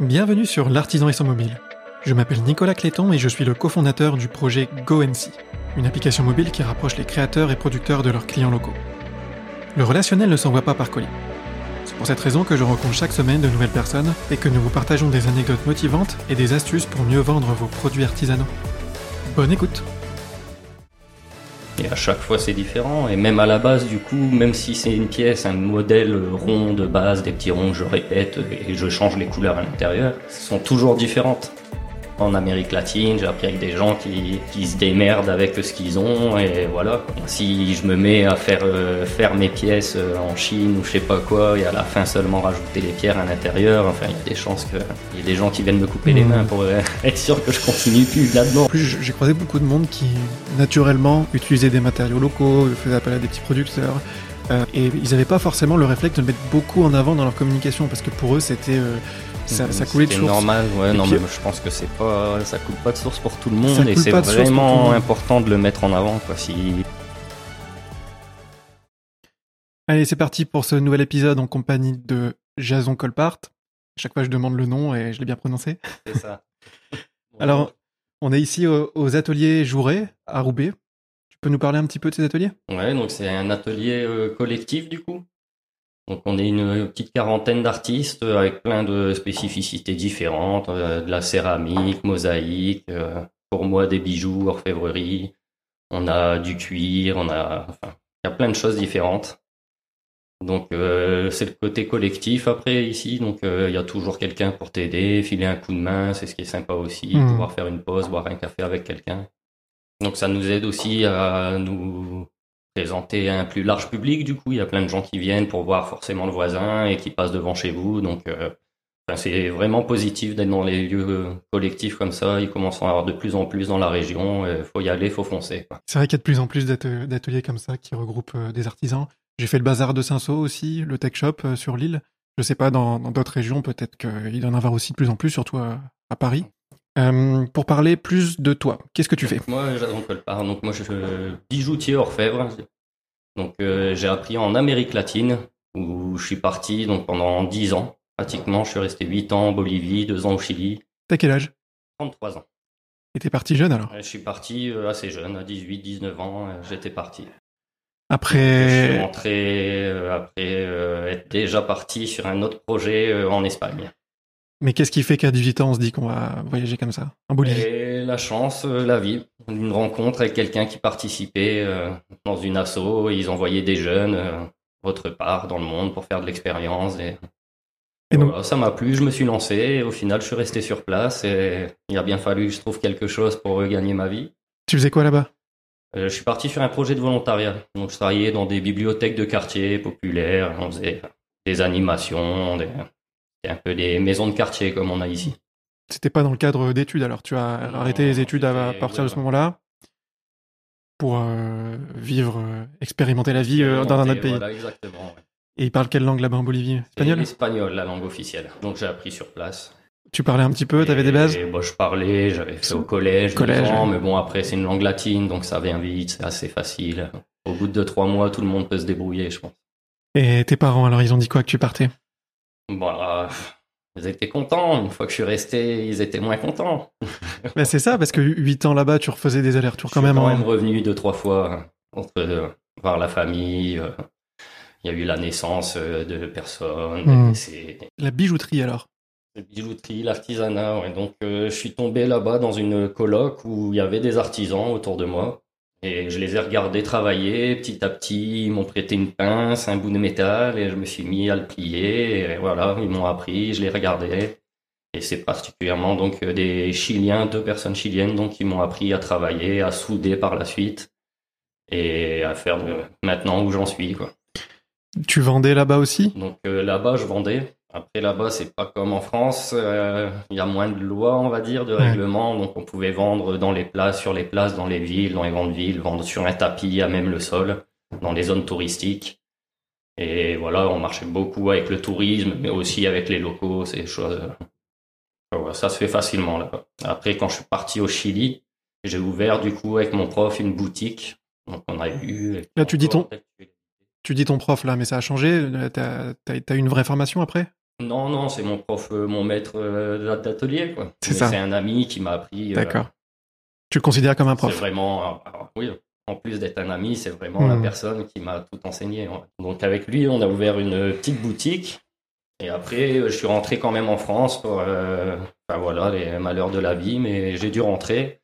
Bienvenue sur L'artisan et son mobile. Je m'appelle Nicolas Cléton et je suis le cofondateur du projet GoNC, une application mobile qui rapproche les créateurs et producteurs de leurs clients locaux. Le relationnel ne s'envoie pas par colis. C'est pour cette raison que je rencontre chaque semaine de nouvelles personnes et que nous vous partageons des anecdotes motivantes et des astuces pour mieux vendre vos produits artisanaux. Bonne écoute et à chaque fois c'est différent. Et même à la base, du coup, même si c'est une pièce, un modèle rond de base, des petits ronds, je répète et je change les couleurs à l'intérieur, sont toujours différentes en Amérique latine, j'ai appris avec des gens qui, qui se démerdent avec ce qu'ils ont et voilà. Si je me mets à faire euh, faire mes pièces euh, en Chine ou je sais pas quoi et à la fin seulement rajouter les pierres à l'intérieur, enfin il y a des chances qu'il y ait des gens qui viennent me couper les hmm. mains pour euh, être sûr que je continue plus là-dedans. En plus, j'ai croisé beaucoup de monde qui naturellement utilisait des matériaux locaux, faisait appel à des petits producteurs. et ils n'avaient pas forcément le réflexe de le mettre beaucoup en avant dans leur communication parce que pour eux c'était ça, ça coulait de source. normal, ouais, non, mais je pense que c'est pas, ça coule pas de source pour tout le monde et c'est vraiment important de le mettre en avant, quoi, si... Allez, c'est parti pour ce nouvel épisode en compagnie de Jason Colpart. Chaque fois, je demande le nom et je l'ai bien prononcé. C'est ça. Alors, on est ici aux, ateliers Jouret à Roubaix. Tu peux nous parler un petit peu de ces ateliers? Ouais, donc c'est un atelier euh, collectif du coup? Donc on est une petite quarantaine d'artistes avec plein de spécificités différentes, euh, de la céramique, mosaïque, euh, pour moi des bijoux, orfèvrerie, on a du cuir, on a, enfin, il y a plein de choses différentes. Donc euh, c'est le côté collectif après ici, donc il y a toujours quelqu'un pour t'aider, filer un coup de main, c'est ce qui est sympa aussi, mmh. pouvoir faire une pause, boire un café avec quelqu'un. Donc ça nous aide aussi à nous présenter un plus large public. Du coup, il y a plein de gens qui viennent pour voir forcément le voisin et qui passent devant chez vous. Donc, euh, c'est vraiment positif d'être dans les lieux collectifs comme ça. Ils commencent à avoir de plus en plus dans la région. Il faut y aller, faut foncer. C'est vrai qu'il y a de plus en plus d'ateliers comme ça qui regroupent euh, des artisans. J'ai fait le bazar de Saint-Saul aussi, le tech shop euh, sur l'île. Je sais pas, dans d'autres régions, peut-être qu'il en avoir aussi de plus en plus, surtout à, Paris. Pour parler plus de toi, qu'est-ce que tu fais? Moi, j'adore pas. Donc moi, je suis bijoutier orfèvre. Donc euh, j'ai appris en Amérique latine où je suis parti donc pendant 10 ans pratiquement. Je suis resté 8 ans en Bolivie, 2 ans au Chili. T'as quel âge? 33 ans. Et t'es parti jeune alors? Je suis parti euh, assez jeune, à 18, 19 ans, euh, j'étais parti. Après. Je suis rentré après être déjà parti sur un autre projet en Espagne. Mais qu'est-ce qui fait qu'à 18 ans, on se dit qu'on va voyager comme ça, en Bolivie? Et La chance, euh, la vie. Une rencontre avec quelqu'un qui participait euh, dans une asso, et ils envoyaient des jeunes euh, autre part dans le monde pour faire de l'expérience. Et, ça m'a plu, je me suis lancé, et au final, je suis resté sur place, et il a bien fallu que je trouve quelque chose pour regagner ma vie. Tu faisais quoi là-bas? Je suis parti sur un projet de volontariat. Donc, je travaillais dans des bibliothèques de quartier populaires, on faisait des animations, des c'est un peu des maisons de quartier comme on a ici. C'était pas dans le cadre d'études alors tu as arrêté les études à partir de ce moment-là pour euh, vivre, euh, expérimenter la vie euh, dans un autre pays. Voilà, exactement. Et ils parlent quelle langue là-bas en Bolivie? Espagnol? Espagnol, la langue officielle. Donc j'ai appris sur place. Tu parlais un petit peu, tu avais des bases? bon, Je parlais, j'avais fait au collège, collège mais bon après c'est une langue latine, donc ça vient vite, c'est assez facile. Au bout de trois mois, tout le monde peut se débrouiller, je pense. Et tes parents, alors ils ont dit quoi que tu partais? Bah, ils étaient contents. Une fois que je suis resté, ils étaient moins contents. bah c'est ça, parce que 8 ans là-bas, tu refaisais des allers-retours quand même. Je suis quand même revenu deux, trois fois entre euh, voir la famille. Euh, il y a eu la naissance euh, de personnes. Hmm. La bijouterie alors La bijouterie, l'artisanat. Donc je suis tombé là-bas dans une coloc où il y avait des artisans autour de moi. Et je les ai regardés travailler petit à petit. Ils m'ont prêté une pince, un bout de métal, et je me suis mis à le plier. Et voilà, ils m'ont appris, je les regardais. Et c'est particulièrement donc des Chiliens, deux personnes chiliennes, donc qui m'ont appris à travailler, à souder par la suite, et à faire de maintenant où j'en suis, quoi. Tu vendais là-bas aussi? Donc euh, là-bas, je vendais. Après là-bas, c'est pas comme en France. Euh, il y a moins de lois, on va dire, de règlements. Donc on pouvait vendre dans les places, sur les places, dans les villes, dans les grandes villes, vendre sur un tapis à même le sol, dans les zones touristiques. Et voilà, on marchait beaucoup avec le tourisme, mais aussi avec les locaux, ces choses. ça se fait facilement là-bas. Après, quand je suis parti au Chili, j'ai ouvert du coup avec mon prof une boutique. Donc on a eu. Là, tu dis ton, tu dis ton prof là, mais ça a changé. T'as as, une vraie formation après? Non, non, c'est mon prof, mon maître d'atelier. C'est ça. C'est un ami qui m'a appris. D'accord. Tu le considères comme un prof? C'est vraiment, oui, en plus d'être un ami, c'est vraiment la Hmm. personne qui m'a tout enseigné. ouais. Donc avec lui, on a ouvert une petite boutique. Et après, je suis rentré quand même en France pour, euh, voilà, les malheurs de la vie, mais j'ai dû rentrer.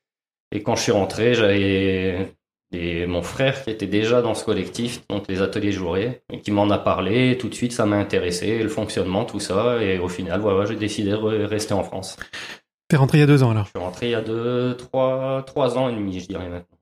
Et quand je suis rentré, j'avais des- mon frère qui était déjà dans ce collectif, donc les ateliers Jouret, et qui m'en a parlé. Et tout de suite, ça m'a intéressé, le fonctionnement, tout ça. Et au final, voilà, j'ai décidé de re- rester en France. T'es rentré il y a deux ans alors, Je suis rentré il y a deux, trois, trois ans et demi, je dirais maintenant.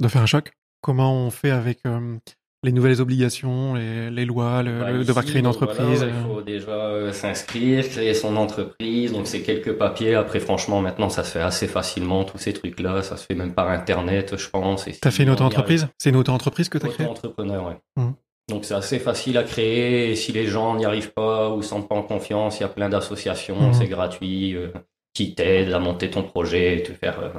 de faire un choc. Comment on fait avec euh, les nouvelles obligations, les, les lois, le, Bah, le ici, devoir créer une donc, entreprise voilà, il euh, faut déjà euh, s'inscrire, créer son entreprise. Donc, c'est quelques papiers. Après, franchement, maintenant, ça se fait assez facilement, tous ces trucs-là. Ça se fait même par Internet, je pense. T'as fait une auto-entreprise? C'est une auto-entreprise que t'as créée? Auto-entrepreneur, ouais. Mhm. Donc, c'est assez facile à créer. Et si les gens n'y arrivent pas ou sentent pas en confiance, il y a plein d'associations. Mhm. C'est gratuit. euh, qui t'aident à monter ton projet et te faire euh,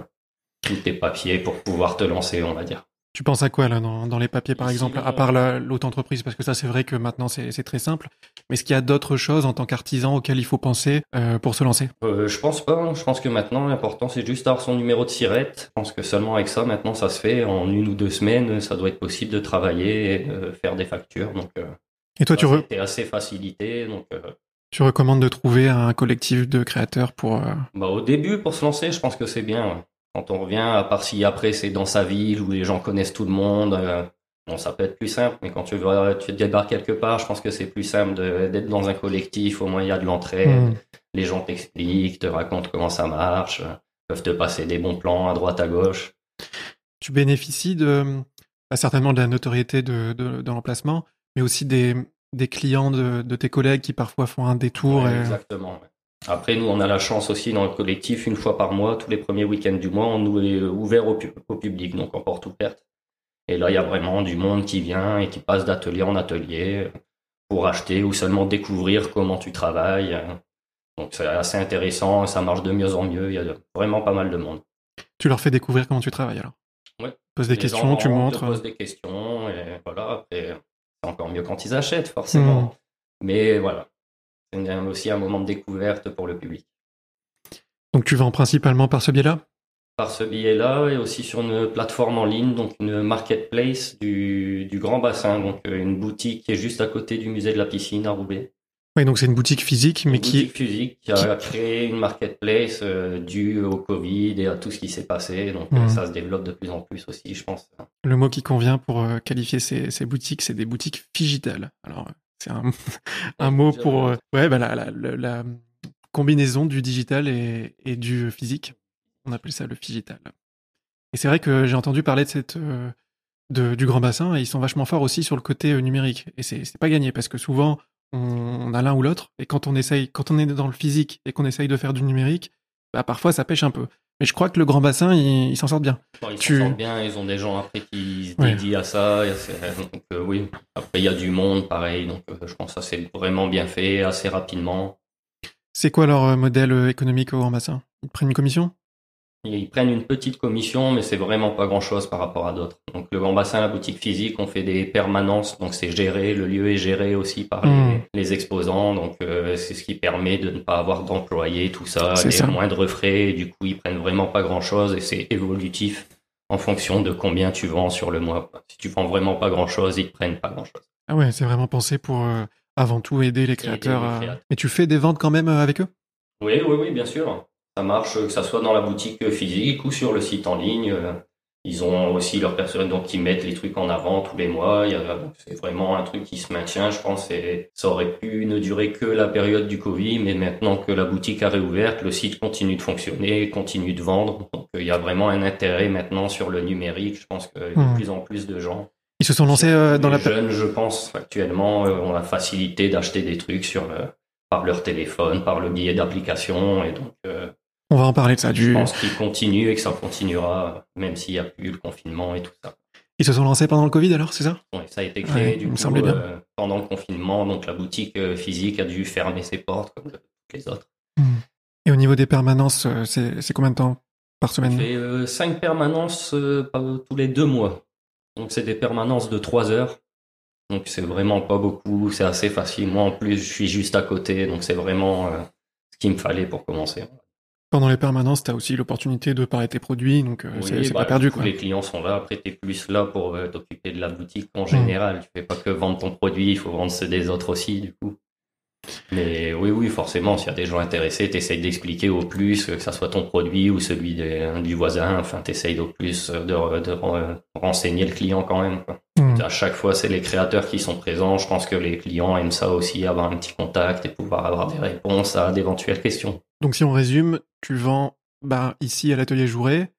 tous tes papiers pour pouvoir te lancer, on va dire. Tu penses à quoi là dans, dans les papiers par Ici, exemple, à euh, part la- l'auto-entreprise Parce que ça c'est vrai que maintenant c'est très simple. Mais est-ce qu'il y a d'autres choses en tant qu'artisan auxquelles il faut penser euh, pour se lancer? Euh, je pense pas. hein. Je pense que maintenant, l'important, c'est juste avoir son numéro de sirette. Je pense que seulement avec ça, maintenant, ça se fait. En une ou deux semaines, ça doit être possible de travailler et de faire des factures. Donc, euh, Et toi tu, ça, re- c'était assez facilité. Donc, euh, tu recommandes de trouver un collectif de créateurs pour... euh, bah, au début, pour se lancer, je pense que c'est bien. ouais. Quand on revient, à part si après, c'est dans sa ville où les gens connaissent tout le monde. euh, Bon, ça peut être plus simple, mais quand tu vas, tu débarques quelque part, je pense que c'est plus simple d'être dans un collectif. Au moins, il y a de l'entraide. hmm. Les gens t'expliquent, te racontent comment ça marche, euh, peuvent te passer des bons plans à droite, à gauche. tu bénéficies de bah, certainement de la notoriété de, de, de l'emplacement, mais aussi des, des clients de, de tes collègues qui parfois font un détour. Ouais, et- Exactement. ouais. Après, nous, on a la chance aussi dans le collectif, une fois par mois, tous les premiers week-ends du mois, on nous est ouvert au, pu- au public, donc en porte ouverte. Et là, il y a vraiment du monde qui vient et qui passe d'atelier en atelier euh, pour acheter ou seulement découvrir comment tu travailles. euh. Donc c'est assez intéressant, ça marche de mieux en mieux, il y a vraiment pas mal de monde. Tu leur fais découvrir comment tu travailles alors? Ouais. Pose des Les questions, gens tu montres. te posent des questions, et voilà, c'est encore mieux quand ils achètent, forcément. Hmm. Mais voilà, aussi un moment de découverte pour le public. Donc tu vends principalement par ce biais-là? Par ce billet-là, et aussi sur une plateforme en ligne, donc une marketplace du, du Grand Bassin, donc euh, une boutique qui est juste à côté du musée de la piscine à Roubaix. Oui, donc c'est une boutique physique, mais une qui... boutique physique qui a créé une marketplace euh, due au Covid et à tout ce qui s'est passé. Donc euh, Mhm. ça se développe de plus en plus aussi, je pense. Le mot qui convient pour euh, qualifier ces, ces boutiques, c'est des boutiques digitales. Alors, c'est un, un mot pour euh, ouais, bah, la, la, la- la combinaison du digital et, et du physique. On appelle ça le digital. Et c'est vrai que j'ai entendu parler de cette euh, de, du grand bassin et ils sont vachement forts aussi sur le côté euh, numérique. Et c'est c'est pas gagné parce que souvent on, on a l'un ou l'autre et quand on essaye, quand on est dans le physique et qu'on essaye de faire du numérique, bah parfois ça pêche un peu. Mais je crois que le grand bassin, il, il s'en sort bien. Ils Tu- s'en sortent bien, ils ont des gens après qui se Ouais. dédient à ça. Donc euh, oui, après il y a du monde pareil, donc euh, je pense que ça c'est vraiment bien fait, assez rapidement. C'est quoi leur euh, modèle économique au grand bassin? Ils prennent une commission? Ils prennent une petite commission, mais c'est vraiment pas grand-chose par rapport à d'autres. Donc le Grand Bassin, la boutique physique, on fait des permanences, donc c'est géré, le lieu est géré aussi par les, les exposants, donc euh, c'est ce qui permet de ne pas avoir d'employés, tout ça, les ça. moindres frais, et du coup ils prennent vraiment pas grand-chose et c'est évolutif en fonction de combien tu vends sur le mois. Si tu vends vraiment pas grand-chose, ils te prennent pas grand-chose. Ah ouais, c'est vraiment pensé pour euh, avant tout aider les créateurs. les à- créateurs. Et tu fais des ventes quand même euh, avec eux? Oui, oui, oui, bien sûr. Ça marche, que ça soit dans la boutique physique ou sur le site en ligne. Euh, Ils ont aussi leur personnel, donc ils mettent les trucs en avant tous les mois. Donc C'est vraiment un truc qui se maintient, je pense. Et ça aurait pu ne durer que la période du Covid, mais maintenant que la boutique a réouvert, le site continue de fonctionner, continue de vendre. Donc euh, il y a vraiment un intérêt maintenant sur le numérique. Je pense que de Mhm. plus en plus de gens Ils se sont lancés euh, dans les la. jeunes, je pense, actuellement, euh, ont la facilité d'acheter des trucs sur le- par leur téléphone, par le biais d'applications, et donc euh, On va en parler de ça. je Du... pense qu'ils continuent et que ça continuera, même s'il n'y a plus le confinement et tout ça. Ils se sont lancés pendant le Covid alors, c'est ça? Ouais, ça a été créé Ouais, du me coup semblait bien. euh, pendant le confinement, donc la boutique euh, physique a dû fermer ses portes comme toutes les autres. Et au niveau des permanences, euh, c'est combien de temps par semaine? Euh, cinq permanences euh, tous les deux mois. Donc c'est des permanences de trois heures. Donc c'est vraiment pas beaucoup, c'est assez facile. Moi en plus, je suis juste à côté, donc c'est vraiment ce qu'il me fallait pour commencer. Pendant les permanences, tu as aussi l'opportunité de parler tes produits, donc euh, c'est bah, pas perdu. Quoi. Les clients sont là, après tu es plus là pour euh, t'occuper de la boutique en général. Tu fais pas que vendre ton produit, il faut vendre ceux des autres aussi, du coup. Mais oui, oui, forcément, s'il y a des gens intéressés, tu d'expliquer au plus, que ça soit ton produit ou celui du voisin, enfin, tu essayes au plus de, de, renseigner le client quand même. Quoi. Mmh. À chaque fois, c'est les créateurs qui sont présents. Je pense que les clients aiment ça aussi, avoir un petit contact et pouvoir avoir des réponses à d'éventuelles questions. Donc si on résume, tu vends bah, ici à l'atelier Jouret,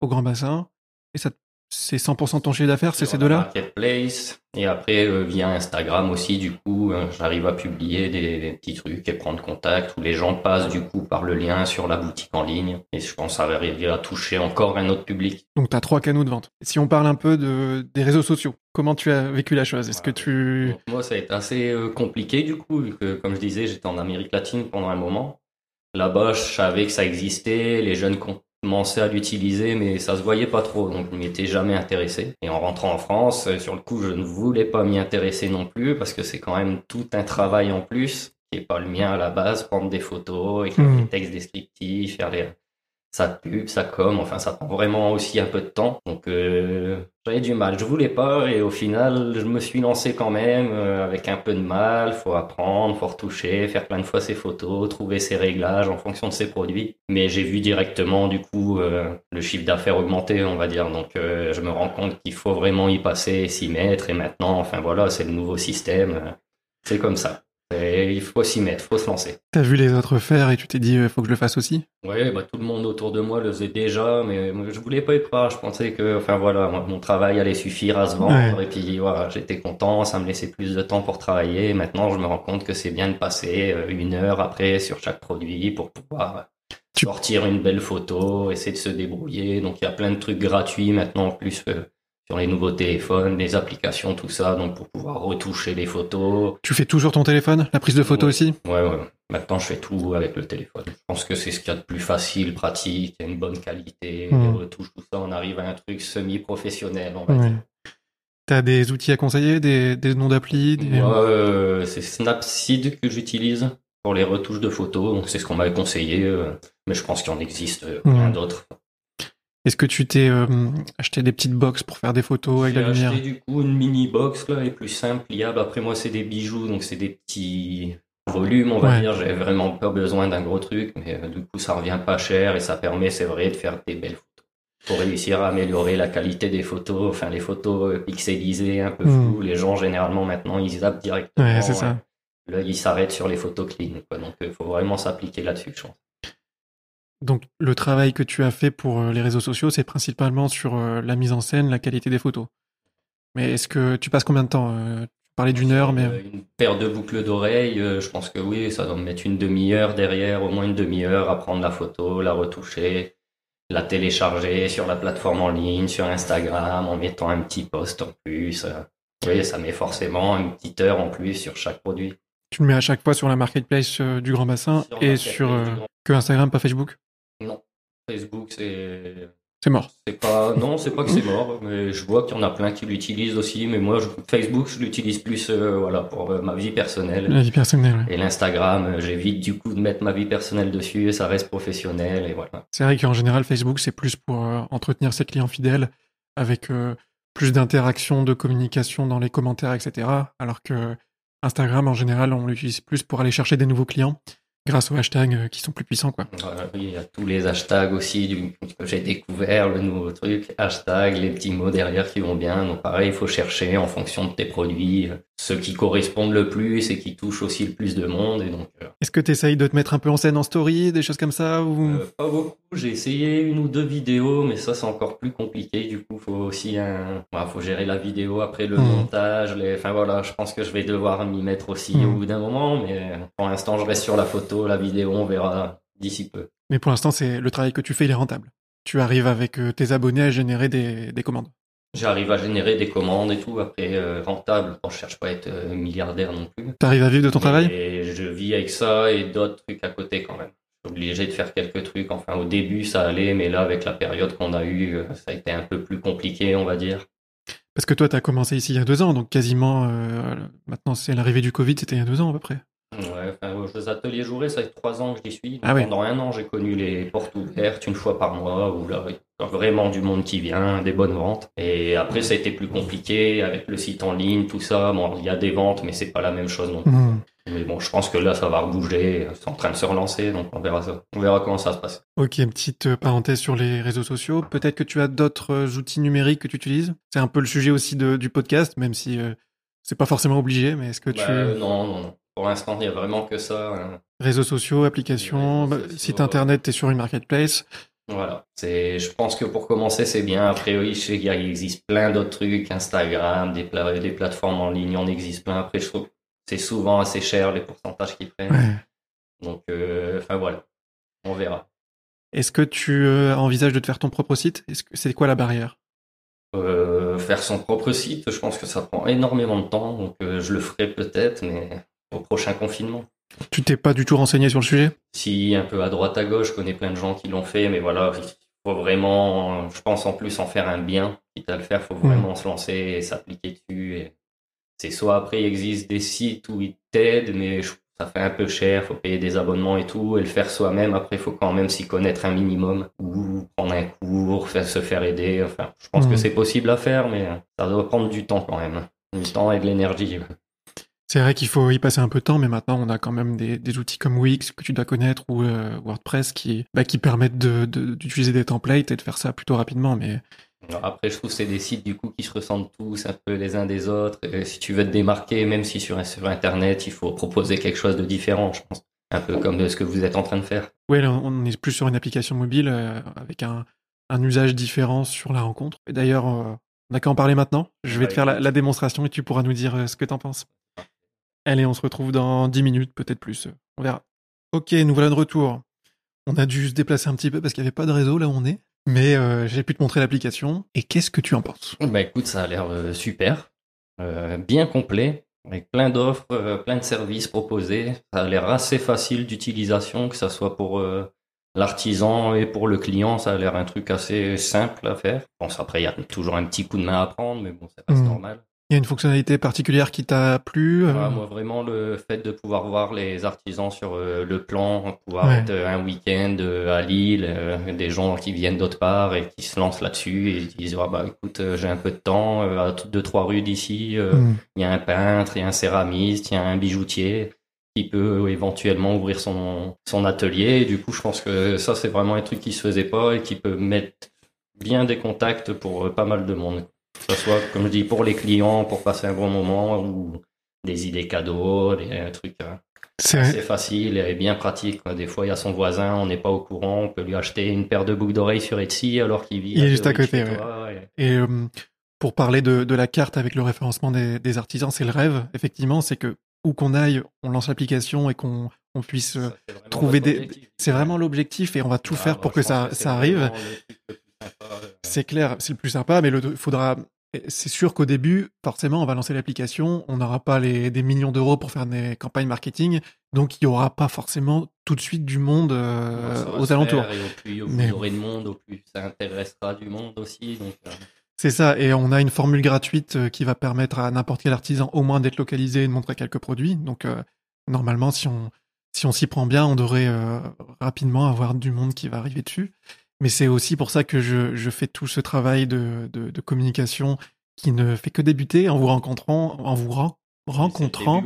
au Grand Bassin, et ça c'est 100% ton chiffre d'affaires, c'est ces deux-là? Marketplace. Et après, euh, via Instagram aussi, du coup, euh, j'arrive à publier des, petits trucs et prendre contact où les gens passent du coup par le lien sur la boutique en ligne. Et je pense arriver à toucher encore un autre public. Donc, tu as trois canaux de vente. Si on parle un peu de, des réseaux sociaux, comment tu as vécu la chose? Est-ce que tu... moi, ça a été assez euh, compliqué du coup, vu que, comme je disais, j'étais en Amérique latine pendant un moment. Là-bas, je savais que ça existait, les jeunes commençais à l'utiliser, mais ça se voyait pas trop, donc je m'y étais jamais intéressé. Et en rentrant en France, euh, sur le coup, je ne voulais pas m'y intéresser non plus, parce que c'est quand même tout un travail en plus, qui est pas le mien à la base, prendre des photos, écrire mmh. des textes descriptifs, faire les, ça pub, ça com, enfin ça prend vraiment aussi un peu de temps. Donc euh, j'avais du mal, je voulais pas et au final je me suis lancé quand même euh, avec un peu de mal. Faut apprendre, faut retoucher, faire plein de fois ses photos, trouver ses réglages en fonction de ses produits. Mais j'ai vu directement du coup euh, le chiffre d'affaires augmenter, on va dire. Donc je me rends compte qu'il faut vraiment y passer, s'y mettre et maintenant, enfin voilà, c'est le nouveau système. C'est comme ça. Et il faut s'y mettre, faut se lancer. T'as vu les autres faire et tu t'es dit, il faut que je le fasse aussi? Oui, bah, tout le monde autour de moi le faisait déjà, mais je voulais pas être pas. Je pensais que, enfin voilà, mon travail allait suffire à se vendre. Et puis voilà, j'étais content, ça me laissait plus de temps pour travailler. Maintenant, je me rends compte que c'est bien de passer euh, une heure après sur chaque produit pour pouvoir sortir une belle photo, essayer de se débrouiller. Donc il y a plein de trucs gratuits maintenant en plus. Euh, sur les nouveaux téléphones, les applications, tout ça, donc pour pouvoir retoucher les photos. Tu fais toujours ton téléphone, la prise de photo aussi? Ouais, ouais. Maintenant, je fais tout avec le téléphone. Je pense que c'est ce qu'il y a de plus facile, pratique, une bonne qualité, mmh. les retouches, tout ça, on arrive à un truc semi-professionnel, on va dire. T'as des outils à conseiller, des, noms d'appli des... euh, C'est Snapseed que j'utilise pour les retouches de photos, donc c'est ce qu'on m'avait conseillé, euh, mais je pense qu'il en existe euh, plein d'autres. Est-ce que tu t'es euh, acheté des petites box pour faire des photos avec la lumière? J'ai acheté du coup une mini box là, est plus simple, pliable. Après moi c'est des bijoux, donc c'est des petits volumes, on va dire. J'avais vraiment pas besoin d'un gros truc, mais euh, du coup ça revient pas cher et ça permet, c'est vrai, de faire des belles photos. Pour réussir à améliorer la qualité des photos, enfin les photos euh, pixelisées, un peu hmm. floues. Les gens généralement maintenant ils zappent directement. Ouais, c'est ça. Là ils s'arrêtent sur les photos clean, Donc il faut vraiment s'appliquer là-dessus, je pense. Donc le travail que tu as fait pour euh, les réseaux sociaux, c'est principalement sur euh, la mise en scène, la qualité des photos. Mais est-ce que tu passes combien de temps euh, Tu parlais d'une heure, mais... Une paire de boucles d'oreilles, je pense que oui, ça doit me mettre une demi-heure derrière, au moins une demi-heure à prendre la photo, la retoucher, la télécharger sur la plateforme en ligne, sur Instagram, en mettant un petit post en plus. Oui, ça met forcément une petite heure en plus sur chaque produit. Tu le mets à chaque fois sur la marketplace du Grand Bassin et sur que Instagram, pas Facebook? Non. Facebook, c'est. C'est mort. C'est pas, non, c'est pas que c'est mort, mais je vois qu'il y en a plein qui l'utilisent aussi, mais moi, je... Facebook, je l'utilise plus, euh, voilà, pour euh, ma vie personnelle. La vie personnelle, Et l'Instagram, euh, j'évite du coup de mettre ma vie personnelle dessus, et ça reste professionnel, et voilà. C'est vrai qu'en général, Facebook, c'est plus pour entretenir ses clients fidèles, avec plus d'interaction, de communication dans les commentaires, etc. Alors que Instagram, en général, on l'utilise plus pour aller chercher des nouveaux clients grâce aux hashtags euh, qui sont plus puissants. Quoi. il y a tous les hashtags aussi du, que j'ai découvert, le nouveau truc, hashtag, les petits mots derrière qui vont bien. Donc pareil, il faut chercher en fonction de tes produits ceux qui correspondent le plus et qui touchent aussi le plus de monde. Et donc, euh, Est-ce que tu essayes de te mettre un peu en scène en story, des choses comme ça ou... Euh, pas beaucoup. J'ai essayé une ou deux vidéos, mais ça c'est encore plus compliqué. Du coup, faut aussi un, bah, faut gérer la vidéo après le hmm. montage. Les... Enfin voilà, je pense que je vais devoir m'y mettre aussi hmm. au bout d'un moment, mais pour l'instant, je reste sur la photo, la vidéo, on verra d'ici peu. Mais pour l'instant, c'est le travail que tu fais, il est rentable. Tu arrives avec euh, tes abonnés à générer des, des commandes. J'arrive à générer des commandes et tout, après euh, rentable. Bon, je cherche pas à être euh, milliardaire non plus. T'arrives à vivre de ton travail? Et je vis avec ça et d'autres trucs à côté quand même. Je suis obligé de faire quelques trucs. Enfin, au début, ça allait, mais là, avec la période qu'on a eue, euh, ça a été un peu plus compliqué, on va dire. Parce que toi, tu as commencé ici il y a deux ans, donc quasiment, euh, maintenant c'est l'arrivée du Covid, c'était il y a deux ans à peu près. Ouais, enfin, les ateliers jourés, ça fait trois ans que j'y suis. Ah. Pendant un an, j'ai connu les portes ouvertes une fois par mois, où là, vraiment du monde qui vient, des bonnes ventes. Et après, ça a été plus compliqué avec le site en ligne, tout ça. Bon, il y a des ventes, mais c'est pas la même chose non plus. Hmm. Mais bon, je pense que là, ça va rebouger. C'est en train de se relancer, donc on verra ça. On verra comment ça se passe. Ok, une petite euh, parenthèse sur les réseaux sociaux. Peut-être que tu as d'autres euh, outils numériques que tu utilises? C'est un peu le sujet aussi de- du podcast, même si euh, c'est pas forcément obligé, mais est-ce que tu... Bah, non, non, non. Pour l'instant, il y a vraiment que ça. hein. Réseaux sociaux, applications, réseaux bah, sociaux, site internet, t'es sur une marketplace. Voilà. C'est, je pense que pour commencer, c'est bien. Après, oui, je sais qu'il a- existe plein d'autres trucs, Instagram, des, pla- des plateformes en ligne, on existe plein. Après, je trouve que c'est souvent assez cher les pourcentages qu'ils prennent. Ouais. Donc, euh, enfin voilà. On verra. Est-ce que tu euh, envisages de te faire ton propre site? Est-ce que c'est quoi la barrière? Euh, faire son propre site, je pense que ça prend énormément de temps. Donc, je le ferai peut-être, mais au prochain confinement. Tu t'es pas du tout renseigné sur le sujet? Si un peu à droite à gauche, je connais plein de gens qui l'ont fait, mais voilà, il faut vraiment, je pense en plus en faire un bien, quitte à le faire, faut vraiment se lancer et s'appliquer dessus. Et c'est soit après il existe des sites où ils t'aident, mais je- ça fait un peu cher, faut payer des abonnements et tout, et le faire soi-même. Après, il faut quand même s'y connaître un minimum ou prendre un cours, faire, se faire aider. Enfin, je pense que c'est possible à faire, mais ça doit prendre du temps quand même, du temps et de l'énergie. C'est vrai qu'il faut y passer un peu de temps, mais maintenant on a quand même des, des outils comme Wix que tu dois connaître ou euh, WordPress qui, bah, qui permettent de- de- d'utiliser des templates et de faire ça plutôt rapidement. Mais Alors Après, je trouve que c'est des sites du coup qui se ressemblent tous un peu les uns des autres. Et si tu veux te démarquer, même si sur, sur Internet, il faut proposer quelque chose de différent, je pense. Un peu comme ce que vous êtes en train de faire. là, on est plus sur une application mobile euh, avec un, un usage différent sur la rencontre. Et d'ailleurs, euh, on n'a qu'à en parler maintenant. Je vais Ouais, te faire la, la démonstration et tu pourras nous dire ce que t'en penses. Allez, on se retrouve dans 10 minutes, peut-être plus. On verra. Ok, nous voilà de retour. On a dû se déplacer un petit peu parce qu'il n'y avait pas de réseau là où on est. Mais euh, j'ai pu te montrer l'application. Et qu'est-ce que tu en penses? Bah écoute, ça a l'air euh, super, euh, bien complet, avec plein d'offres, plein de services proposés. Ça a l'air assez facile d'utilisation, que ça soit pour l'artisan et pour le client. Ça a l'air un truc assez simple à faire. Bon, après, il y a toujours un petit coup de main à prendre, mais bon, ça reste Mhm. normal. Il y a une fonctionnalité particulière qui t'a plu euh, Ah, moi, vraiment, le fait de pouvoir voir les artisans sur euh, le plan, pouvoir Ouais. être euh, un week-end euh, à Lille, des gens qui viennent d'autre part et qui se lancent là-dessus et disent ah, bah écoute, j'ai un peu de temps, à deux trois rues d'ici, hmm. il y a un peintre, il y a un céramiste, il y a un bijoutier qui peut éventuellement ouvrir son son atelier. Et du coup, je pense que ça c'est vraiment un truc qui se faisait pas et qui peut mettre bien des contacts pour pas mal de monde. Que ce soit, comme je dis, pour les clients, pour passer un bon moment ou des idées cadeaux, des trucs euh, C'est assez faciles et bien pratiques. quoi. Des fois, il y a son voisin, on n'est pas au courant, on peut lui acheter une paire de boucles d'oreilles sur Etsy alors qu'il vit Il est juste à côté, ouais. toi, et- Et euh, pour parler de, de la carte avec le référencement des, des artisans, c'est le rêve, effectivement, c'est que où qu'on aille, on lance l'application et qu'on on puisse... euh, Ça, trouver des-. C'est vraiment l'objectif et on va tout Ah, faire pour que ça, arrive. le truc le C'est clair, c'est le plus sympa, mais il faudra... C'est sûr qu'au début, forcément, on va lancer l'application, on n'aura pas les, des millions d'euros pour faire des campagnes marketing, donc il n'y aura pas forcément tout de suite du monde euh, aux alentours. et au plus, au plus Mais- il y aurait de monde, au plus ça intéressera du monde aussi. Donc, euh, C'est ça, et on a une formule gratuite euh, qui va permettre à n'importe quel artisan au moins d'être localisé et de montrer quelques produits. Donc euh, normalement, si on si on s'y prend bien, on devrait euh, rapidement avoir du monde qui va arriver dessus. Mais c'est aussi pour ça que je, je fais tout ce travail de, de, de communication qui ne fait que débuter en vous rencontrant, en vous le rencontrant.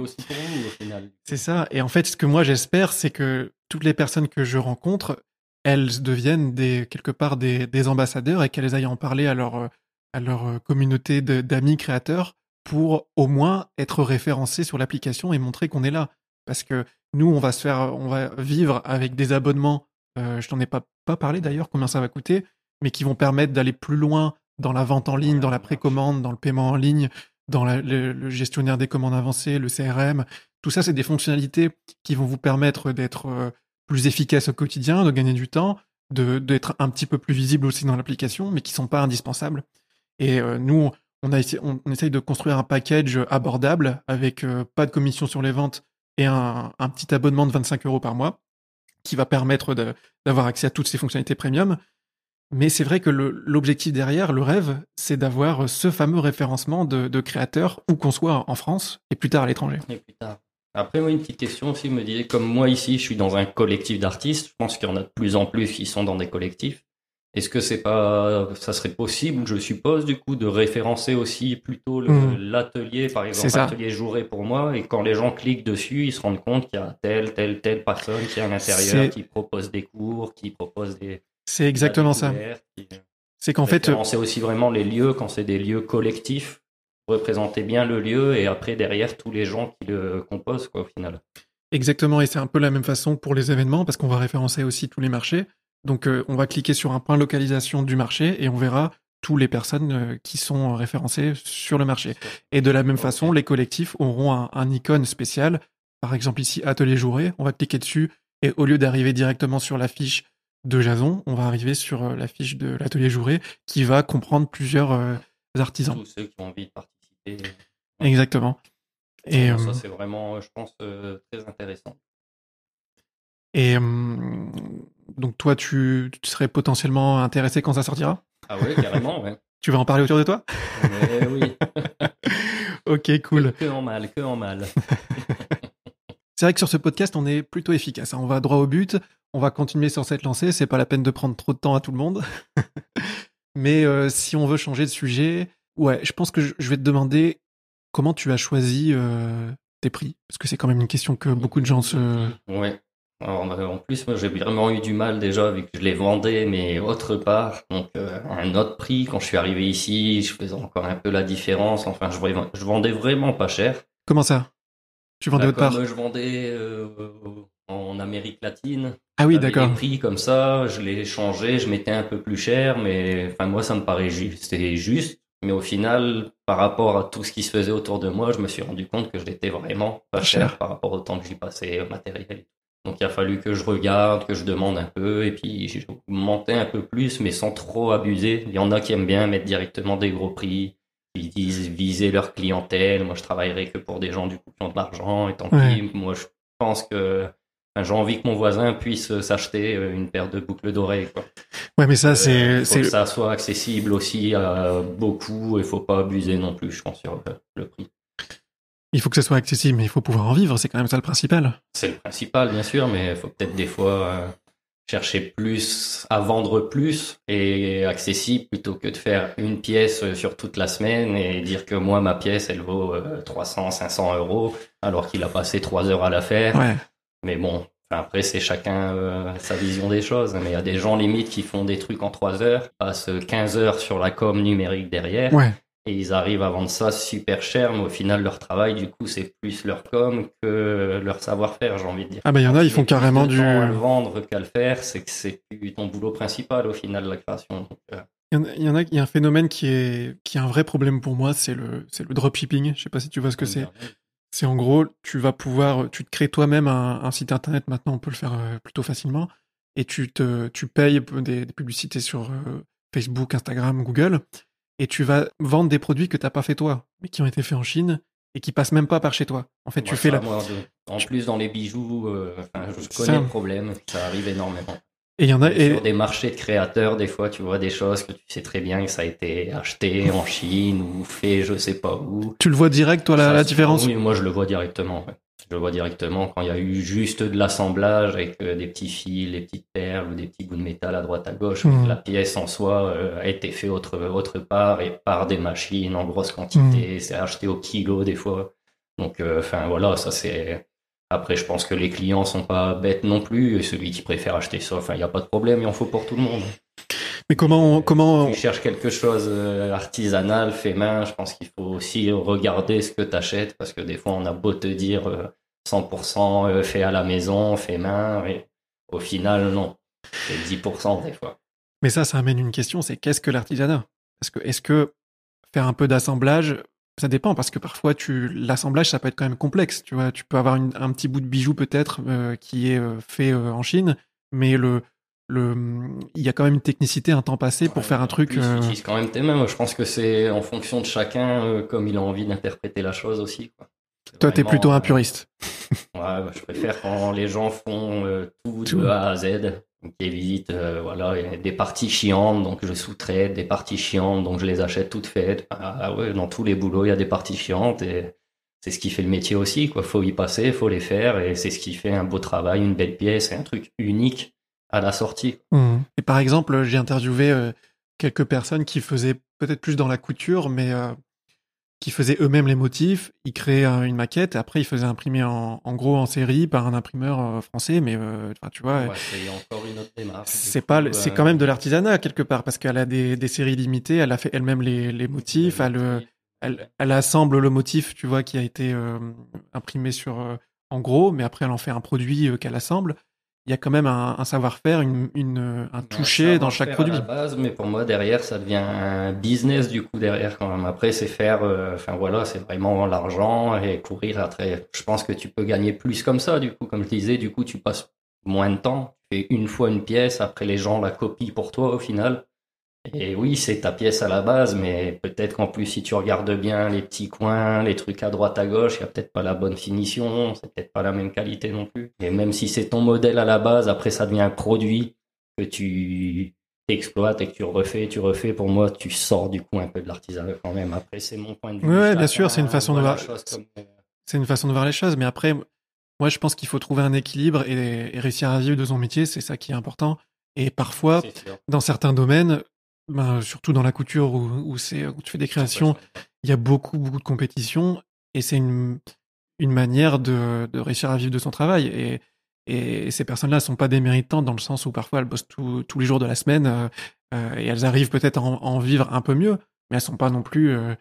C'est ça. Et en fait, ce que moi j'espère, c'est que toutes les personnes que je rencontre, elles deviennent des, quelque part des, des ambassadeurs et qu'elles aillent en parler à leur, à leur communauté d'amis créateurs pour au moins être référencés sur l'application et montrer qu'on est là. Parce que nous, on va se faire, on va vivre avec des abonnements. Euh, je t'en ai pas, pas parlé d'ailleurs, combien ça va coûter, mais qui vont permettre d'aller plus loin dans la vente en ligne, dans la précommande, dans le paiement en ligne, dans la- le, le gestionnaire des commandes avancées, le CRM. Tout ça, c'est des fonctionnalités qui vont vous permettre d'être euh, plus efficace au quotidien, de gagner du temps, d'être un petit peu plus visible aussi dans l'application, mais qui sont pas indispensables. Et euh, nous, on a essayé, on, on essaye de construire un package abordable avec euh, pas de commission sur les ventes et un, un petit abonnement de 25 euros par mois qui va permettre d'avoir accès à toutes ces fonctionnalités premium. Mais c'est vrai que l'objectif derrière, le rêve, c'est d'avoir ce fameux référencement de, créateurs, où qu'on soit en France et plus tard à l'étranger. Après, moi, une petite question aussi, me disait, comme moi ici, je suis dans un collectif d'artistes, je pense qu'il y en a de plus en plus qui sont dans des collectifs. Est-ce que c'est pas, ça serait possible, je suppose, du coup, de référencer aussi plutôt hmm. l'atelier, par exemple, l'atelier joueré pour moi, et quand les gens cliquent dessus, ils se rendent compte qu'il y a telle, telle, telle personne qui est à l'intérieur, qui propose des cours, qui propose des. C'est exactement ça. C'est qu'en fait. C'est aussi vraiment les lieux, quand c'est des lieux collectifs, représenter bien le lieu et après derrière tous les gens qui le composent, quoi, au final. Exactement, et c'est un peu la même façon pour les événements, parce qu'on va référencer aussi tous les marchés. Donc euh, on va cliquer sur un point localisation du marché et on verra toutes les personnes euh, qui sont référencées sur le marché. Et de la même façon, les collectifs auront un, icône spécial. Par exemple ici, Atelier Jouré, on va cliquer dessus et au lieu d'arriver directement sur la fiche de Jason, on va arriver sur euh, la fiche de l'Atelier Jouré qui va comprendre plusieurs artisans. Tous ceux qui ont envie de participer. Exactement. Et ça, c'est vraiment, je pense, très intéressant. Et donc toi, tu, serais potentiellement intéressé quand ça sortira? Ah oui, carrément, ouais. tu vas en parler autour de toi? Oui. ok, cool. Que, en mal, que en mal. C'est vrai que sur ce podcast, on est plutôt efficace. Hein. On va droit au but. On va continuer sur cette lancée. C'est pas la peine de prendre trop de temps à tout le monde. Mais euh, si on veut changer de sujet, ouais, je pense que je vais te demander comment tu as choisi euh, tes prix, parce que c'est quand même une question que beaucoup de gens se. Ouais. Alors, bah, en plus, moi, j'ai vraiment eu du mal déjà, vu que je les vendais, mais autre part. Donc, euh, un autre prix. Quand je suis arrivé ici, je faisais encore un peu la différence. Enfin, je, je vendais vraiment pas cher. Comment ça? Tu vendais bah, autre part? Je vendais euh, en Amérique latine. Ah oui, d'accord. Des prix comme ça, je les changé, je mettais un peu plus cher, mais enfin, moi, ça me paraît juste. C'était juste. Mais au final, par rapport à tout ce qui se faisait autour de moi, je me suis rendu compte que je l'étais vraiment pas cher, par rapport au temps que j'y passais au matériel. Donc il a fallu que je regarde, que je demande un peu, et puis j'ai augmenté un peu plus, mais sans trop abuser. Il y en a qui aiment bien mettre directement des gros prix, qui disent viser leur clientèle. Moi, je travaillerai que pour des gens du coup qui ont de l'argent, et tant pis. Moi, je pense que j'ai envie que mon voisin puisse s'acheter euh, une paire de boucles d'oreilles. Ouais, mais ça, euh, c'est. Faut que ça soit accessible aussi à beaucoup, et faut pas abuser non plus, je pense, sur le prix. Il faut que ce soit accessible, mais il faut pouvoir en vivre, c'est quand même ça le principal. C'est le principal, bien sûr, mais il faut peut-être des fois euh, chercher plus, à vendre plus et accessible plutôt que de faire une pièce euh, sur toute la semaine et dire que moi, ma pièce, elle vaut 300, euh, 500 euros, alors qu'il a passé trois heures à la faire. Ouais. Mais bon, après, c'est chacun sa vision des choses. Mais il y a des gens limite qui font des trucs en trois heures, passent 15 heures sur la com numérique derrière. Ouais et ils arrivent à vendre ça super cher, mais au final, leur travail, du coup, c'est plus leur com que leur savoir-faire, j'ai envie de dire. Ah, ben il y en a, ils font carrément du. à le vendre qu'à le faire, c'est que c'est plus ton boulot principal au final, la création. Euh. Il y en a, il y a un phénomène qui est, qui est un vrai problème pour moi, c'est le, c'est le dropshipping. Je sais pas si tu vois ce que c'est. C'est en gros, tu vas pouvoir, tu te crées toi-même un, site internet. Maintenant, on peut le faire euh, plutôt facilement. Et tu te, tu payes des, publicités sur euh, Facebook, Instagram, Google et tu vas vendre des produits que t'as pas fait toi, mais qui ont été faits en Chine et qui passent même pas par chez toi. En fait, tu fais la. en plus, dans les bijoux, euh, je connais le problème, ça arrive énormément. Et il y en a. Et... Sur des marchés de créateurs, des fois, tu vois des choses que tu sais très bien que ça a été acheté en Chine ou fait je sais pas où. Tu le vois direct, toi, la, différence Oui, moi, je le vois directement. Je vois directement quand il y a eu juste de l'assemblage avec euh, des petits fils, des petites perles ou des petits bouts de métal à droite à gauche. Hmm. La pièce en soi euh, a été faite autre, autre part et par des machines en grosse quantité. Hmm. C'est acheté au kilo des fois. Donc, euh, enfin voilà, ça c'est. Après, je pense que les clients sont pas bêtes non plus. Et celui qui préfère acheter ça, enfin, il n'y a pas de problème, il en faut pour tout le monde. Mais comment, comment Tu cherches quelque chose artisanal, fait main, je pense qu'il faut aussi regarder ce que tu achètes parce que des fois, on a beau te dire 100% euh, fait à la maison, fait main, mais au final, non. C'est 10% des fois. Mais ça, ça amène une question, c'est qu'est-ce que l'artisanat? Parce que est-ce que faire un peu d'assemblage, ça dépend, parce que parfois, tu l'assemblage, ça peut être quand même complexe. Tu vois, tu peux avoir un petit bout de bijou peut-être euh, qui est euh, fait en Chine, mais le, le, il y a quand même une technicité, un temps passé pour faire un truc. Tu utilises quand même tes mains. je pense que c'est en fonction de chacun, comme il a envie d'interpréter la chose aussi. Quoi. Toi, t'es plutôt un puriste. ouais, bah, je préfère quand les gens font tout, de A à Z. Donc, ils évitent, voilà, des parties chiantes, donc je sous-traite, des parties chiantes, donc je les achète toutes faites. Ah, ouais, dans tous les boulots, il y a des parties chiantes et c'est ce qui fait le métier aussi, quoi. Faut y passer, faut les faire et c'est ce qui fait un beau travail, une belle pièce et un truc unique à la sortie. Mmh. Et par exemple, j'ai interviewé quelques personnes qui faisaient peut-être plus dans la couture, mais euh, qui faisaient eux-mêmes les motifs. Ils créaient une maquette et après ils faisaient imprimer en, gros en série par un imprimeur euh, français. Mais euh, tu vois, c'est pas, c'est quand même de l'artisanat quelque part parce qu'elle a des, séries limitées. Elle a fait elle-même les, motifs. Elle, elle, elle, assemble le motif, tu vois, qui a été imprimé sur en gros, mais après elle en fait un produit qu'elle assemble il y a quand même un, savoir-faire, une, un toucher dans chaque produit. À la base, mais pour moi derrière, ça devient un business du coup derrière quand même. Après, c'est faire, euh, enfin voilà, c'est vraiment l'argent et courir après. Je pense que tu peux gagner plus comme ça du coup, comme je disais, du coup tu passes moins de temps, tu fais une fois une pièce, après les gens la copient pour toi au final. Et oui, c'est ta pièce à la base, mais peut-être qu'en plus, si tu regardes bien les petits coins, les trucs à droite, à gauche, il n'y a peut-être pas la bonne finition, c'est peut-être pas la même qualité non plus. Et même si c'est ton modèle à la base, après ça devient un produit que tu exploites et que tu refais, tu refais, pour moi, tu sors du coup un peu de l'artisanat quand même. Après, c'est mon point de vue. Oui, bien sûr, c'est une façon de voir. C'est une façon de voir les choses, mais après, moi, je pense qu'il faut trouver un équilibre et, et réussir à vivre de son métier, c'est ça qui est important. Et parfois, dans certains domaines, ben, surtout dans la couture où, où, c'est, où tu fais des créations, il y a beaucoup, beaucoup de compétition et c'est une, une manière de, de réussir à vivre de son travail. Et, et ces personnes-là sont pas déméritantes dans le sens où parfois elles bossent tous les jours de la semaine euh, euh, et elles arrivent peut-être à, en vivre un peu mieux, mais elles sont pas non plus euh,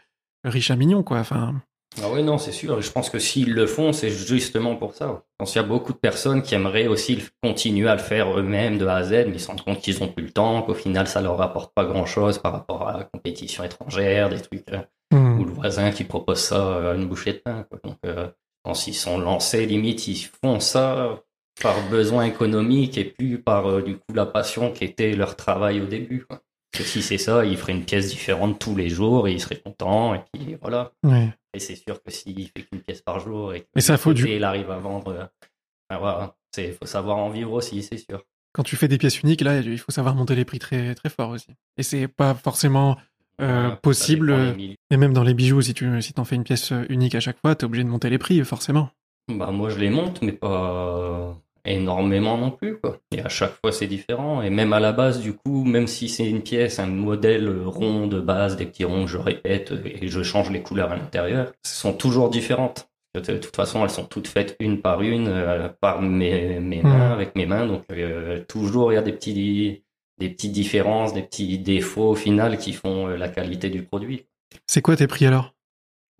riches à mignons, quoi. Enfin. Ah oui, non, c'est sûr. Je pense que s'ils le font, c'est justement pour ça. Je pense qu'il y a beaucoup de personnes qui aimeraient aussi continuer à le faire eux-mêmes de A à Z, mais ils se rendent compte qu'ils n'ont plus le temps, qu'au final, ça leur rapporte pas grand-chose par rapport à la compétition étrangère, des trucs, euh, mmh. ou le voisin qui propose ça à une bouchée de pain. Quoi. Donc, euh, ils sont lancés, limite, ils font ça par besoin économique et plus par, euh, du coup, la passion qui était leur travail au début. Quoi. Que si c'est ça, ils feraient une pièce différente tous les jours et ils seraient contents, et puis voilà. Et c'est sûr que s'il fait qu'une pièce par jour et que ça, faut du... il arrive à vendre, il voilà, c'est faut savoir en vivre aussi, c'est sûr. Quand tu fais des pièces uniques, là, il faut savoir monter les prix très très fort aussi. Et c'est pas forcément euh, possible. Et même dans les bijoux, si tu si t'en fais une pièce unique à chaque fois, t'es obligé de monter les prix forcément. Bah moi je les monte, mais pas énormément non plus quoi. Et à chaque fois c'est différent et même à la base du coup, même si c'est une pièce, un modèle rond de base, des petits ronds, je répète et je change les couleurs à l'intérieur, sont toujours différentes. De toute façon, elles sont toutes faites une par une euh, par mes, mes mains hmm. avec mes mains donc euh, toujours il y a des petits des petites différences, des petits défauts au final qui font euh, la qualité du produit. C'est quoi tes prix alors?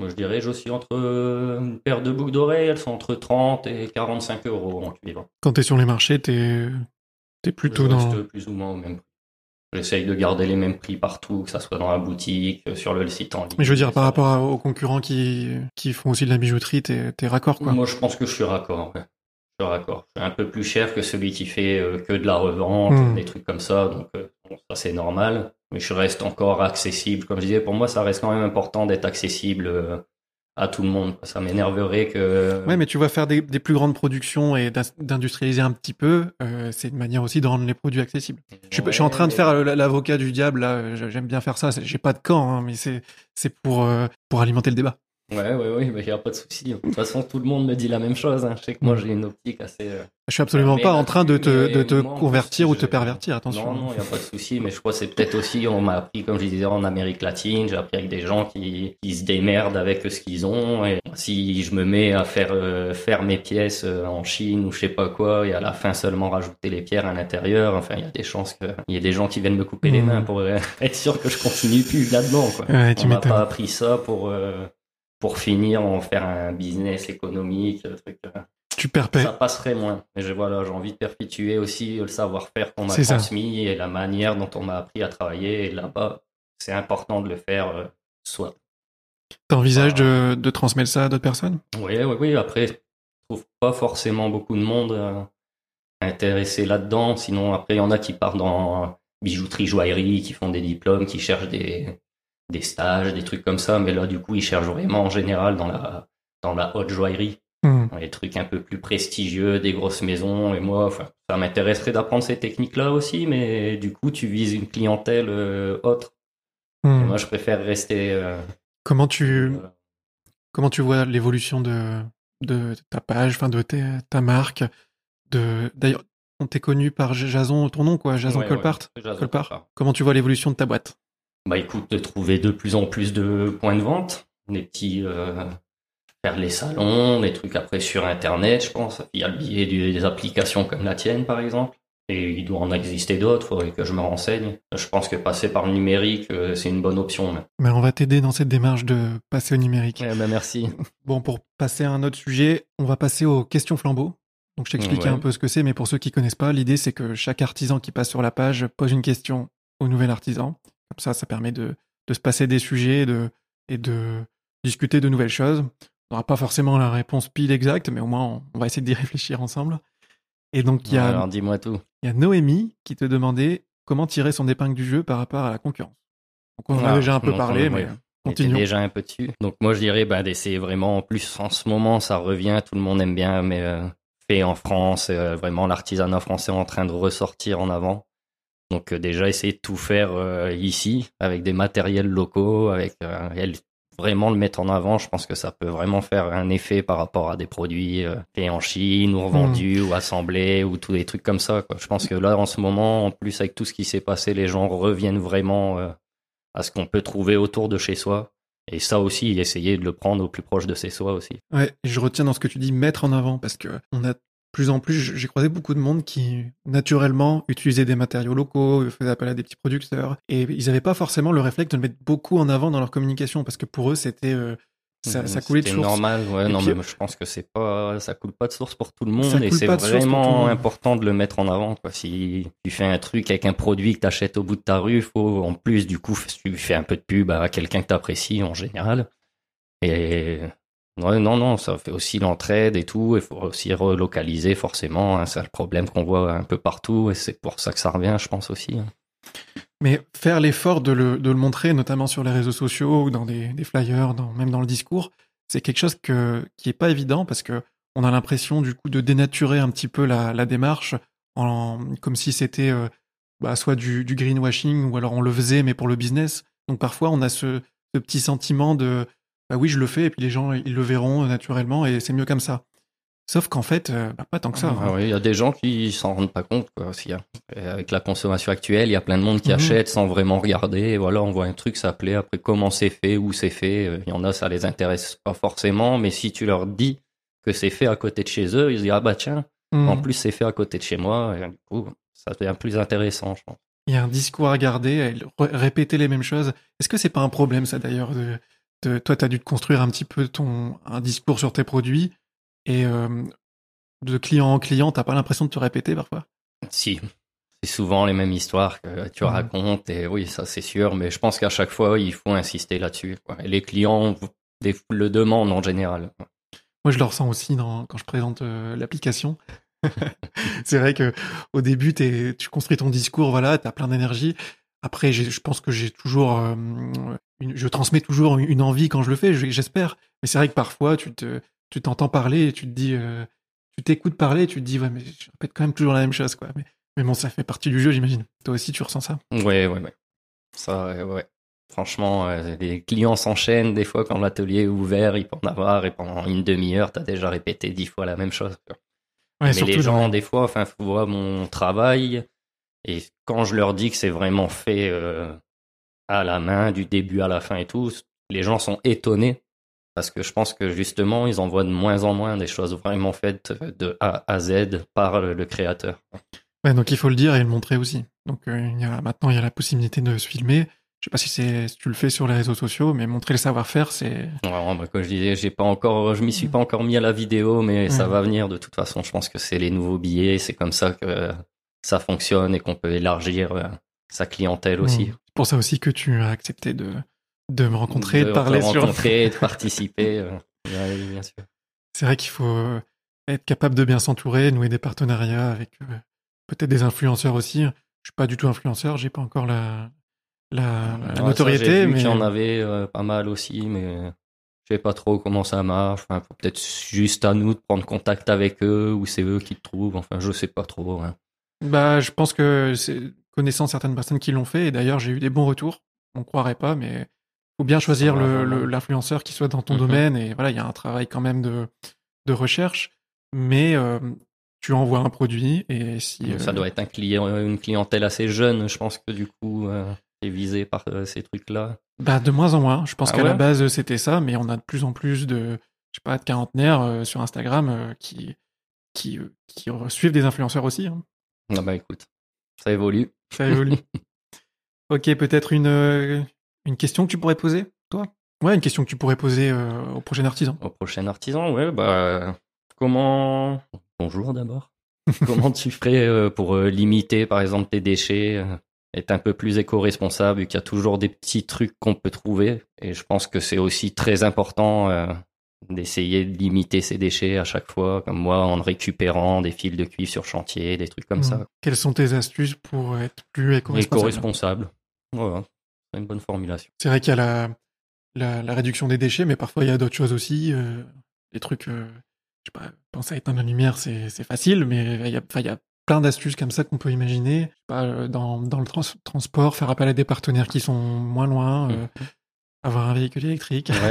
Moi, je dirais, je suis entre euh, une paire de boucles d'oreilles, elles sont entre 30 et 45 euros en cuivre. Quand tu es sur les marchés, tu es, plutôt je dans. plus ou moins au même prix. J'essaye de garder les mêmes prix partout, que ça soit dans la boutique, euh, sur le site en ligne. Mais je veux dire, par rapport aux concurrents qui, qui font aussi de la bijouterie, tu es, raccord quoi Moi, je pense que je suis raccord. Ouais. Je suis raccord. Je suis un peu plus cher que celui qui fait euh, que de la revente, hmm. des trucs comme ça. Donc, ça, c'est normal je reste encore accessible. Comme je disais, pour moi, ça reste quand même important d'être accessible euh, à tout le monde. Ça m'énerverait que. Ouais, mais tu vas faire des, plus grandes productions et d'industrialiser un petit peu. Euh, c'est une manière aussi de rendre les produits accessibles. je, suis, en train de faire l'avocat du diable. Là, j'aime bien faire ça. J'ai pas de camp, hein, mais c'est pour euh, pour alimenter le débat. Ouais, ouais, ouais, il n'y a pas de souci. De toute façon, tout le monde me dit la même chose. Hein. Je sais que moi, j'ai une optique assez. Euh, je suis absolument pas en train de te, de te convertir ou te pervertir, attention. Non, non, il n'y a pas de souci. Mais je crois que c'est peut-être aussi, on m'a appris, comme je disais, en Amérique latine. J'ai appris avec des gens qui, qui se démerdent avec ce qu'ils ont. Et si je me mets à faire, euh, faire mes pièces euh, en Chine ou je sais pas quoi, et à la fin seulement rajouter les pierres à l'intérieur, enfin, il y a des chances qu'il y ait des gens qui viennent me couper les hmm. mains pour être sûr que je continue plus là-dedans, quoi. Ouais, tu on m'a pas appris ça pour, pour finir, en faire un business économique, truc. Euh, tu perpètes. Ça passerait moins. Mais je, voilà, j'ai envie de perpétuer aussi le savoir-faire qu'on m'a transmis et la manière dont on m'a appris à travailler. Et là-bas, c'est important de le faire euh, soit. T'envisages de, de transmettre ça à d'autres personnes? Oui, oui, oui. Après, je trouve pas forcément beaucoup de monde euh, intéressé là-dedans. Sinon, après, il y en a qui partent dans bijouterie, joaillerie, qui font des diplômes, qui cherchent des, des stages, des trucs comme ça. Mais là, du coup, ils cherchent vraiment en général dans la, dans la haute joaillerie. Hmm. Les trucs un peu plus prestigieux, des grosses maisons. Et moi, enfin, ça m'intéresserait d'apprendre ces techniques-là aussi, mais du coup, tu vises une clientèle euh, autre. Hmm. moi, je préfère rester. euh, Comment tu comment tu vois l'évolution de de ta page, enfin de tes- ta marque, de d'ailleurs on t'est connu par Jason, ton nom quoi, Jason ouais, Colpart. ouais, Jason Colpart. Colpart. Comment tu vois l'évolution de ta boîte? Bah écoute, de trouver de plus en plus de points de vente, des petits euh, faire les salons, des trucs après sur internet, je pense, via le biais des applications comme la tienne par exemple. Et il doit en exister d'autres, faudrait que je me renseigne. Je pense que passer par le numérique, euh, c'est une bonne option. mais- Mais on va t'aider dans cette démarche de passer au numérique. Eh ben, merci. Bon, pour passer à un autre sujet, on va passer aux questions flambeaux. Donc, je t'explique Ouais. un peu ce que c'est, mais pour ceux qui connaissent pas, l'idée c'est que chaque artisan qui passe sur la page pose une question au nouvel artisan. Comme ça, ça permet de, de se passer des sujets de, et de discuter de nouvelles choses. On n'aura pas forcément la réponse pile exacte, mais au moins on, on va essayer d'y réfléchir ensemble. Et donc, il y a, Alors dis-moi tout. il y a Noémie qui te demandait comment tirer son épingle du jeu par rapport à la concurrence. Donc, on en a Ah, déjà un peu parlé, on- mais continuons. déjà un peu dessus. Donc moi je dirais bah, d'essayer vraiment, en plus en ce moment ça revient, tout le monde aime bien, mais euh, fait en France, euh, vraiment l'artisanat français en train de ressortir en avant. Donc euh, déjà essayer de tout faire euh, ici, avec des matériels locaux, avec euh, vraiment le mettre en avant, je pense que ça peut vraiment faire un effet par rapport à des produits euh, faits en Chine ou revendus ou assemblés ou tous des trucs comme ça. Quoi. Je pense que là en ce moment, en plus avec tout ce qui s'est passé, les gens reviennent vraiment à ce qu'on peut trouver autour de chez soi. Et ça aussi, essayer de le prendre au plus proche de chez soi aussi. Ouais, je retiens dans ce que tu dis mettre en avant parce que on a plus en plus, j'ai croisé beaucoup de monde qui naturellement utilisait des matériaux locaux, faisait appel à des petits producteurs et ils n'avaient pas forcément le réflexe de le mettre beaucoup en avant dans leur communication parce que pour eux c'était euh, ça, ça coulait de source. normal, ouais. Et non, puis- mais je pense que c'est pas, ça coule pas de source pour tout le monde et c'est vraiment important de le mettre en avant, quoi. Si tu fais un truc avec un produit que t'achètes au bout de ta rue, faut, en plus, du coup, tu fais un peu de pub à quelqu'un que t'apprécies en général. Et, non, non, ça fait aussi l'entraide et tout. Il faut aussi relocaliser, forcément. hein. C'est le problème qu'on voit un peu partout et c'est pour ça que ça revient, je pense aussi. hein. Mais faire l'effort de le, montrer, notamment sur les réseaux sociaux ou dans des, flyers, dans, même dans le discours, c'est quelque chose qui est pas évident parce que on a l'impression du coup de dénaturer un petit peu la, démarche, en, comme si c'était euh, bah, soit du, greenwashing ou alors on le faisait mais pour le business. Donc parfois on a ce petit sentiment de bah oui je le fais et puis les gens ils le verront euh, naturellement et c'est mieux comme ça. Sauf qu'en fait euh, bah, pas tant que ça. Ah hein. oui, il y a des gens qui s'en rendent pas compte. Quoi, aussi, hein. Avec la consommation actuelle, il y a plein de monde qui Mhm. achète sans vraiment regarder. Et voilà, on voit un truc, ça plaît. Après, comment c'est fait, où c'est fait. euh, Il y en a, ça les intéresse pas forcément. Mais si tu leur dis que c'est fait à côté de chez eux, ils se disent ah bah tiens, Mhm. en plus c'est fait à côté de chez moi. Et du coup, ça devient plus intéressant, je pense. Il y a un discours à garder, à répéter les mêmes choses. Est-ce que c'est pas un problème, ça d'ailleurs de, Toi, tu as dû te construire un petit peu ton un discours sur tes produits et euh, de client en client, t'as pas l'impression de te répéter parfois? Si, c'est souvent les mêmes histoires que tu Mhm. racontes. Et oui, ça c'est sûr. Mais je pense qu'à chaque fois, il faut insister là-dessus. les clients des- le demandent en général. Moi, je le ressens aussi dans, quand je présente euh, l'application. c'est vrai que au début, tu construis ton discours, voilà, tu as plein d'énergie. Après, je pense que j'ai toujours, euh, une- je transmets toujours une envie quand je le fais, je- j'espère. Mais c'est vrai que parfois, tu te, tu t'entends parler et tu te dis, euh, tu t'écoutes parler et tu te dis, ouais, mais je répète quand même toujours la même chose, quoi. Mais, mais bon, ça fait partie du jeu, j'imagine. Toi aussi, tu ressens ça? Ouais, ouais, ouais. Ça, ouais. Franchement, euh, les clients s'enchaînent des fois quand l'atelier est ouvert, il peut en avoir et pendant une demi-heure, t'as déjà répété dix fois la même chose. quoi. Ouais, Mais surtout les gens, des fois, enfin, faut voir mon travail et quand je leur dis que c'est vraiment fait euh, à la main, du début à la fin et tout, les gens sont étonnés parce que je pense que justement, ils en voient de moins en moins des choses vraiment faites de A à Z par le, créateur. Ouais, donc il faut le dire et le montrer aussi. Donc euh, il y a, maintenant, il y a la possibilité de se filmer. Je sais pas si, tu le fais sur les réseaux sociaux, mais montrer le savoir-faire, c'est... Ouais, bah, comme je disais, j'ai pas encore, je m'y suis pas encore mis à la vidéo, mais ça va venir de toute façon. Je pense que c'est les nouveaux billets, c'est comme ça que ça fonctionne et qu'on peut élargir euh, sa clientèle aussi. Pour ça aussi que tu as accepté de, de me rencontrer, de, de parler sur... rencontrer, de participer. euh, ouais, bien sûr. C'est vrai qu'il faut être capable de bien s'entourer, nouer des partenariats avec euh, peut-être des influenceurs aussi. Je suis pas du tout influenceur, j'ai pas encore la, la, la ça, notoriété, vu mais qu'il y en avait euh, pas mal aussi, mais Je sais pas trop comment ça marche. Enfin, peut-être juste à nous de prendre contact avec eux ou c'est eux qui te trouvent. Enfin, je sais pas trop. Hein. Bah, je pense que c'est connaissant certaines personnes qui l'ont fait et d'ailleurs j'ai eu des bons retours. On croirait pas, mais faut bien choisir l'influenceur qui soit dans ton mhm. domaine et voilà, il y a un travail quand même de de recherche, mais euh, tu envoies un produit et si ça doit être un client, une clientèle assez jeune, je pense que du coup euh, est visé par euh, ces trucs-là. Bah de moins en moins. Je pense ah qu'à la base c'était ça, mais on a de plus en plus de je sais pas de quarantenaires sur Instagram qui qui qui suivent des influenceurs aussi. Hein. Ah bah écoute, ça évolue. Ça évolue. ok, peut-être une une question que tu pourrais poser, toi? Ouais, une question que tu pourrais poser au prochain artisan. Au prochain artisan, ouais, bah comment Bonjour d'abord. Comment tu ferais euh, pour euh, limiter, par exemple, tes déchets, euh, être un peu plus éco-responsable, vu qu'il y a toujours des petits trucs qu'on peut trouver. Et je pense que c'est aussi très important d'essayer de limiter ces déchets à chaque fois, comme moi, en récupérant des fils de cuivre sur chantier, des trucs comme ça. Mmh. Quelles sont tes astuces pour être plus éco-responsable? Éco-responsable. Voilà, c'est une bonne formulation. C'est vrai qu'il y a la, la, réduction des déchets, mais parfois il y a d'autres choses aussi, des trucs je sais pas, penser à éteindre la lumière, c'est facile, mais il y a, y a plein d'astuces comme ça qu'on peut imaginer. Pas, euh, dans, dans le transport, faire appel à des partenaires qui sont moins loin, euh, mmh. avoir un véhicule électrique.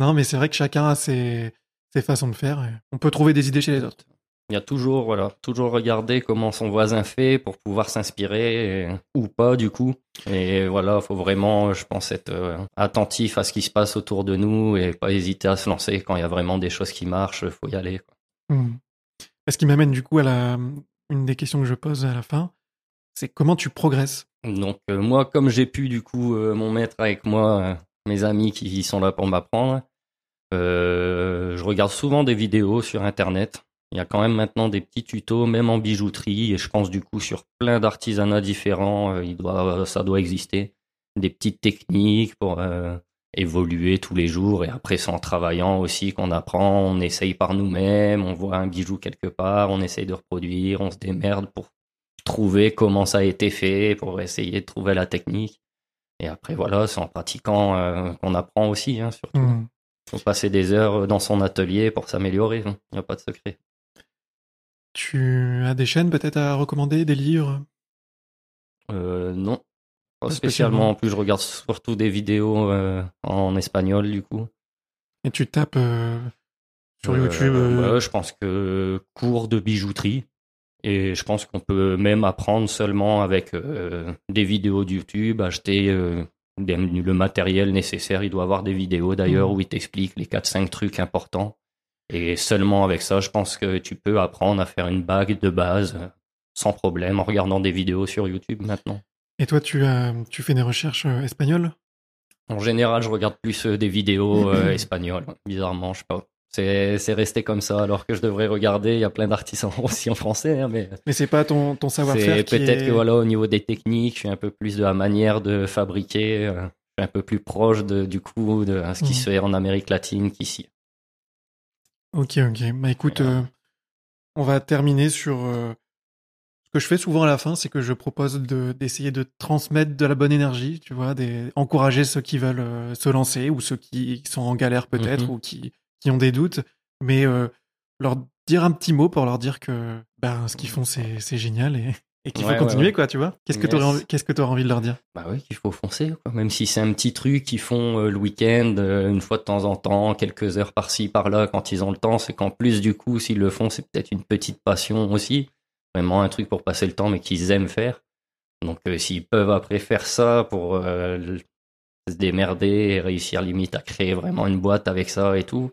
non, mais c'est vrai que chacun a ses, ses façons de faire. on peut trouver des idées chez les autres. Il y a toujours, voilà, toujours regarder comment son voisin fait pour pouvoir s'inspirer ou pas du coup. Et voilà, faut vraiment, je pense, être euh, attentif à ce qui se passe autour de nous et pas hésiter à se lancer quand il y a vraiment des choses qui marchent. Faut y aller. Quoi. Hmm. Ce qui m'amène du coup à la une des questions que je pose à la fin, c'est comment tu progresses? Donc euh, moi, comme j'ai pu du coup euh, mon maître avec moi, mes amis qui sont là pour m'apprendre, je regarde souvent des vidéos sur internet il y a quand même maintenant des petits tutos, même en bijouterie, et je pense du coup sur plein d'artisanats différents, euh, ça doit exister. Des petites techniques pour euh, évoluer tous les jours, et après c'est en travaillant aussi qu'on apprend, on essaye par nous-mêmes, on voit un bijou quelque part, on essaye de reproduire, on se démerde pour trouver comment ça a été fait, pour essayer de trouver la technique. Et après voilà, c'est en pratiquant euh, qu'on apprend aussi, hein, surtout. Mmh. Faut passer des heures dans son atelier pour s'améliorer, il n'y a pas de secret. Tu as des chaînes peut-être à recommander, des livres? Euh, Non, pas, spécialement. En plus, je regarde surtout des vidéos euh, en espagnol, du coup. Et tu tapes euh, sur YouTube Je pense que cours de bijouterie. Et je pense qu'on peut même apprendre seulement avec des vidéos de YouTube, acheter le matériel nécessaire. Il doit avoir des vidéos d'ailleurs mmh. où il t'explique les 4-5 trucs importants. Et seulement avec ça, je pense que tu peux apprendre à faire une bague de base euh, sans problème en regardant des vidéos sur YouTube maintenant. Et toi, tu, as, tu fais des recherches euh, espagnoles? En général, je regarde plus euh, des vidéos espagnoles. Bizarrement, je sais pas. C'est, resté comme ça, alors que je devrais regarder. Il y a plein d'artisans aussi en français, hein, mais. Mais c'est pas ton, ton savoir-faire. peut-être que voilà, au niveau des techniques, je suis un peu plus de la manière de fabriquer. je suis un peu plus proche de, du coup de ce qui mmh. se fait en Amérique latine qu'ici. Ok, ok. Bah écoute, euh, on va terminer sur. Euh, ce que je fais souvent à la fin, c'est que je propose de, d'essayer de transmettre de la bonne énergie, tu vois, encourager ceux qui veulent euh, se lancer ou ceux qui, sont en galère peut-être mmh ou qui, qui ont des doutes, mais leur dire un petit mot pour leur dire que ben, ce qu'ils font, c'est, génial et, et qu'il faut continuer, quoi, tu vois. Qu'est-ce que tu aurais, qu'est-ce que aurais envie de leur dire? Bah oui, qu'il faut foncer, quoi. Même si c'est un petit truc qu'ils font euh, le week-end, euh, une fois de temps en temps, quelques heures par-ci, par-là, quand ils ont le temps, c'est qu'en plus, du coup, s'ils le font, c'est peut-être une petite passion aussi. Vraiment un truc pour passer le temps, mais qu'ils aiment faire. Donc, euh, s'ils peuvent après faire ça pour se démerder et réussir limite à créer vraiment une boîte avec ça et tout,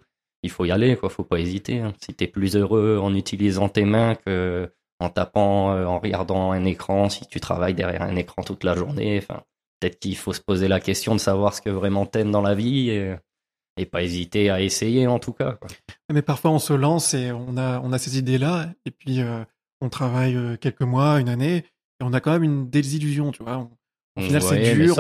il faut y aller, quoi. Faut pas hésiter. Hein. Si t'es plus heureux en utilisant tes mains que en tapant, euh, en regardant un écran, si tu travailles derrière un écran toute la journée. Enfin, peut-être qu'il faut se poser la question de savoir ce que vraiment t'aimes dans la vie et, et, pas hésiter à essayer en tout cas. Mais parfois on se lance et on a, on a ces idées-là et puis euh, on travaille euh, quelques mois, une année et on a quand même une désillusion, tu vois. Au final, c'est dur.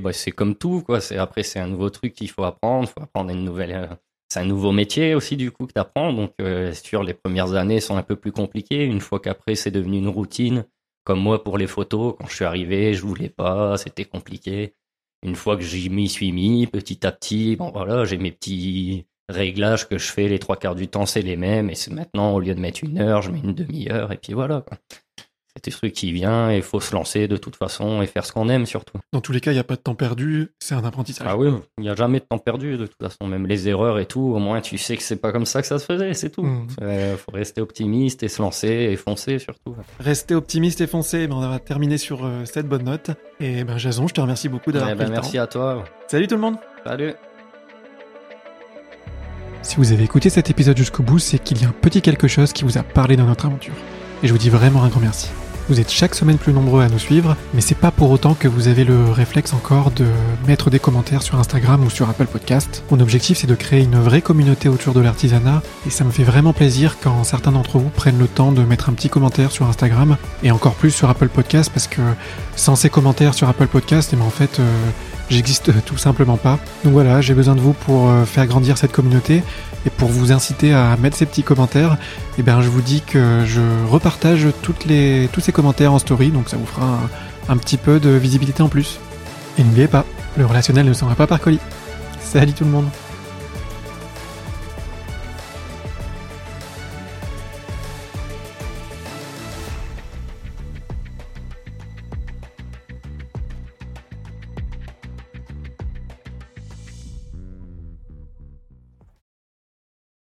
Bah, c'est comme tout, quoi. C'est, après, c'est un nouveau truc qu'il faut apprendre. Il faut apprendre une nouvelle, c'est un nouveau métier aussi du coup que tu apprends. Donc euh, sûr, les premières années sont un peu plus compliquées. Une fois qu'après c'est devenu une routine, comme moi pour les photos, quand je suis arrivé, je voulais pas, c'était compliqué. une fois que j'y m'y suis mis, petit à petit, bon voilà, j'ai mes petits réglages que je fais les trois quarts du temps, c'est les mêmes. Et maintenant, au lieu de mettre une heure, je mets une demi-heure et puis voilà. Quoi c'est un truc qui vient et il faut se lancer de toute façon et faire ce qu'on aime surtout. Dans tous les cas, il n'y a pas de temps perdu, c'est un apprentissage. Ah oui, il n'y a jamais de temps perdu de toute façon, même les erreurs et tout, au moins tu sais que c'est pas comme ça que ça se faisait, c'est tout. Il mmh. faut rester optimiste et se lancer et foncer surtout. Rester optimiste et foncer, ben on va terminer sur euh, cette bonne note. Et ben Jason, je te remercie beaucoup d'avoir eh ben, Merci à toi. Salut tout le monde. Salut. Si vous avez écouté cet épisode jusqu'au bout, c'est qu'il y a un petit quelque chose qui vous a parlé dans notre aventure. Et je vous dis vraiment un grand merci. Vous êtes chaque semaine plus nombreux à nous suivre, mais c'est pas pour autant que vous avez le réflexe encore de mettre des commentaires sur Instagram ou sur Apple Podcast. Mon objectif c'est de créer une vraie communauté autour de l'artisanat et ça me fait vraiment plaisir quand certains d'entre vous prennent le temps de mettre un petit commentaire sur Instagram et encore plus sur Apple Podcast parce que sans ces commentaires sur Apple Podcast, et eh ben, en fait euh, j'existe tout simplement pas. Donc voilà, j'ai besoin de vous pour euh, faire grandir cette communauté et pour vous inciter à mettre ces petits commentaires. Et eh bien je vous dis que je repartage toutes les, tous ces commentaires en story, donc ça vous fera un, petit peu de visibilité en plus. Et n'oubliez pas, le relationnel ne sera pas par colis. Salut tout le monde